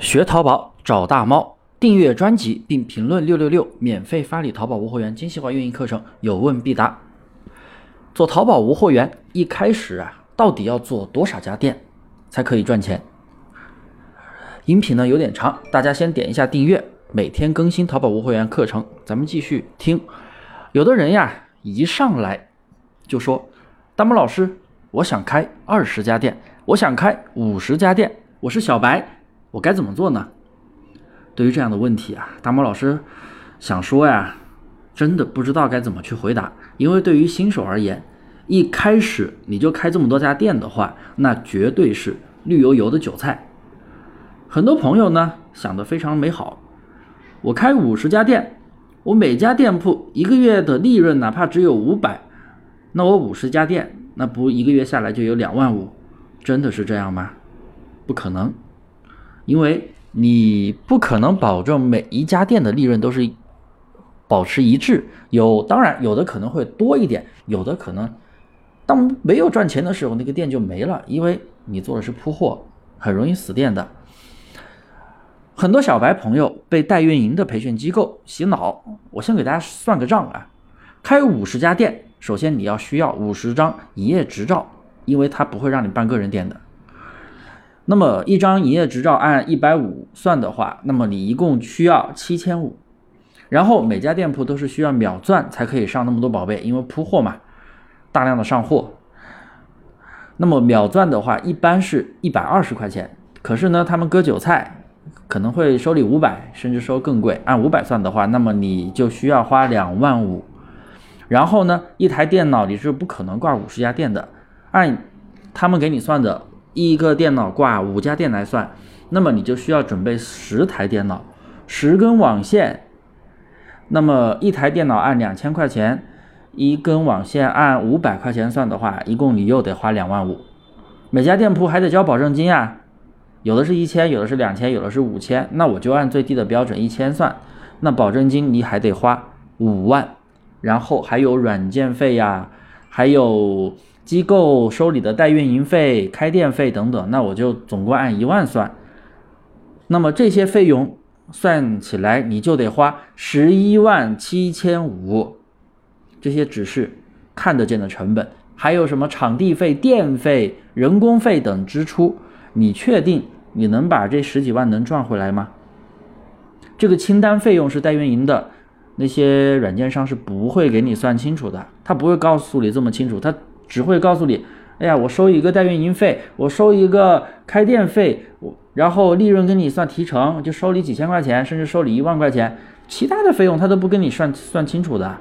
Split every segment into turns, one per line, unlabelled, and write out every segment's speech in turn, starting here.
学淘宝找大猫，订阅专辑并评论六六六，免费发你淘宝无货源精细化运营课程，有问必答。做淘宝无货源，一开始啊，到底要做多少家店才可以赚钱？音频呢有点长，大家先点一下订阅，每天更新淘宝无货源课程，咱们继续听。有的人呀，一上来就说：“大猫老师，我想开二十家店，我想开五十家店，我是小白。”我该怎么做呢？对于这样的问题啊，大猫老师想说呀，真的不知道该怎么去回答。因为对于新手而言，一开始你就开这么多家店的话，那绝对是绿油油的韭菜。很多朋友呢想的非常美好，我开五十家店，我每家店铺一个月的利润哪怕只有五百，那我五十家店，那不一个月下来就有两万五？真的是这样吗？不可能。因为你不可能保证每一家店的利润都是保持一致，有当然有的可能会多一点，有的可能当没有赚钱的时候，那个店就没了，因为你做的是铺货，很容易死店的。很多小白朋友被代运营的培训机构洗脑，我先给大家算个账啊，开五十家店，首先你要需要五十张营业执照，因为他不会让你办个人店的。那么一张营业执照按一百五算的话，那么你一共需要七千五，然后每家店铺都是需要秒钻才可以上那么多宝贝，因为铺货嘛，大量的上货。那么秒钻的话，一般是一百二十块钱，可是呢，他们割韭菜，可能会收你五百，甚至收更贵。按五百算的话，那么你就需要花两万五。然后呢，一台电脑你是不可能挂五十家店的，按他们给你算的。一个电脑挂五家店来算，那么你就需要准备十台电脑，十根网线。那么一台电脑按两千块钱，一根网线按五百块钱算的话，一共你又得花两万五。每家店铺还得交保证金啊，有的是一千，有的是两千，有的是五千。那我就按最低的标准一千算，那保证金你还得花五万，然后还有软件费呀，还有。机构收你的代运营费、开店费等等，那我就总共按一万算。那么这些费用算起来，你就得花十一万七千五。这些只是看得见的成本，还有什么场地费、电费、人工费等支出？你确定你能把这十几万能赚回来吗？这个清单费用是代运营的那些软件商是不会给你算清楚的，他不会告诉你这么清楚，他。只会告诉你，哎呀，我收一个代运营费，我收一个开店费，我然后利润跟你算提成，就收你几千块钱，甚至收你一万块钱，其他的费用他都不跟你算算清楚的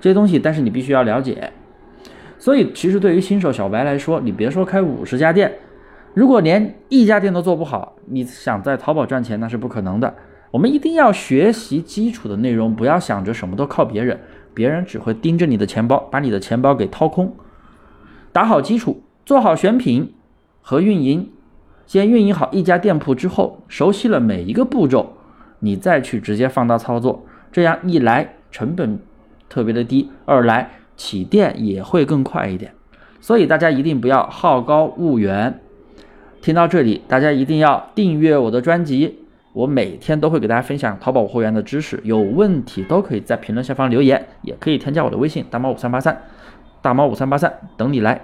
这些东西，但是你必须要了解。所以其实对于新手小白来说，你别说开五十家店，如果连一家店都做不好，你想在淘宝赚钱那是不可能的。我们一定要学习基础的内容，不要想着什么都靠别人，别人只会盯着你的钱包，把你的钱包给掏空。打好基础，做好选品和运营。先运营好一家店铺之后，熟悉了每一个步骤，你再去直接放大操作。这样一来成本特别的低，二来起店也会更快一点。所以大家一定不要好高骛远。听到这里，大家一定要订阅我的专辑，我每天都会给大家分享淘宝货源的知识。有问题都可以在评论下方留言，也可以添加我的微信大猫五三八三。大猫五三八三等你来。